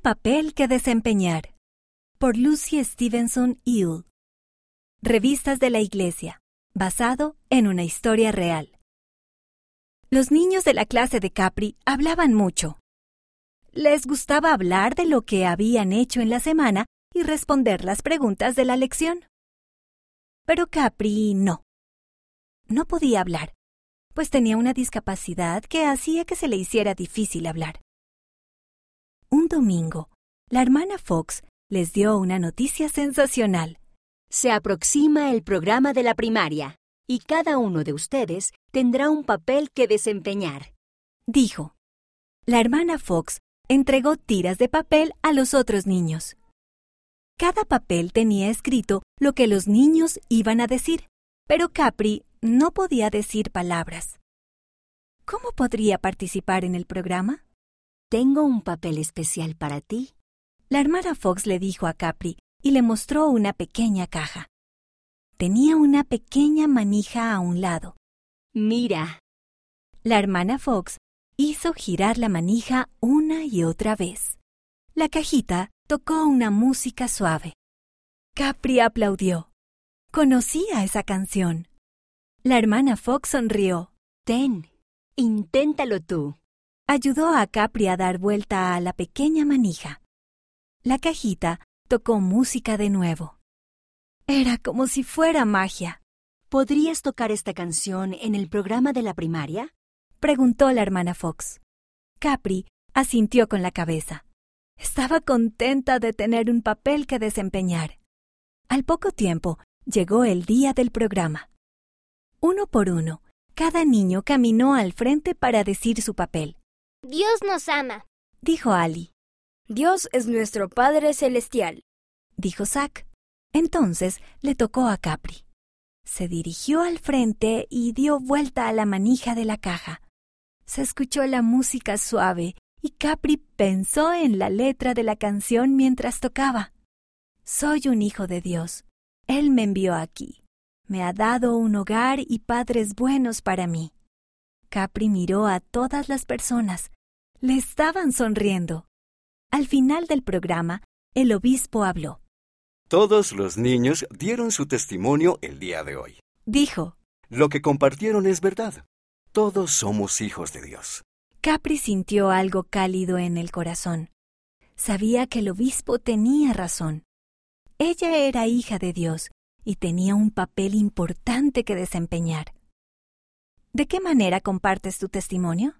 papel que desempeñar. Por Lucy Stevenson Hill. Revistas de la Iglesia. Basado en una historia real. Los niños de la clase de Capri hablaban mucho. Les gustaba hablar de lo que habían hecho en la semana y responder las preguntas de la lección. Pero Capri no. No podía hablar, pues tenía una discapacidad que hacía que se le hiciera difícil hablar. Un domingo, la hermana Fox les dio una noticia sensacional. Se aproxima el programa de la primaria y cada uno de ustedes tendrá un papel que desempeñar. Dijo. La hermana Fox entregó tiras de papel a los otros niños. Cada papel tenía escrito lo que los niños iban a decir, pero Capri no podía decir palabras. ¿Cómo podría participar en el programa? Tengo un papel especial para ti. La hermana Fox le dijo a Capri y le mostró una pequeña caja. Tenía una pequeña manija a un lado. Mira. La hermana Fox hizo girar la manija una y otra vez. La cajita tocó una música suave. Capri aplaudió. Conocía esa canción. La hermana Fox sonrió. Ten, inténtalo tú. Ayudó a Capri a dar vuelta a la pequeña manija. La cajita tocó música de nuevo. Era como si fuera magia. ¿Podrías tocar esta canción en el programa de la primaria? preguntó la hermana Fox. Capri asintió con la cabeza. Estaba contenta de tener un papel que desempeñar. Al poco tiempo llegó el día del programa. Uno por uno, cada niño caminó al frente para decir su papel. Dios nos ama, dijo Ali. Dios es nuestro Padre Celestial, dijo Zack. Entonces le tocó a Capri. Se dirigió al frente y dio vuelta a la manija de la caja. Se escuchó la música suave y Capri pensó en la letra de la canción mientras tocaba. Soy un hijo de Dios. Él me envió aquí. Me ha dado un hogar y padres buenos para mí. Capri miró a todas las personas. Le estaban sonriendo. Al final del programa, el obispo habló. Todos los niños dieron su testimonio el día de hoy. Dijo. Lo que compartieron es verdad. Todos somos hijos de Dios. Capri sintió algo cálido en el corazón. Sabía que el obispo tenía razón. Ella era hija de Dios y tenía un papel importante que desempeñar. ¿De qué manera compartes tu testimonio?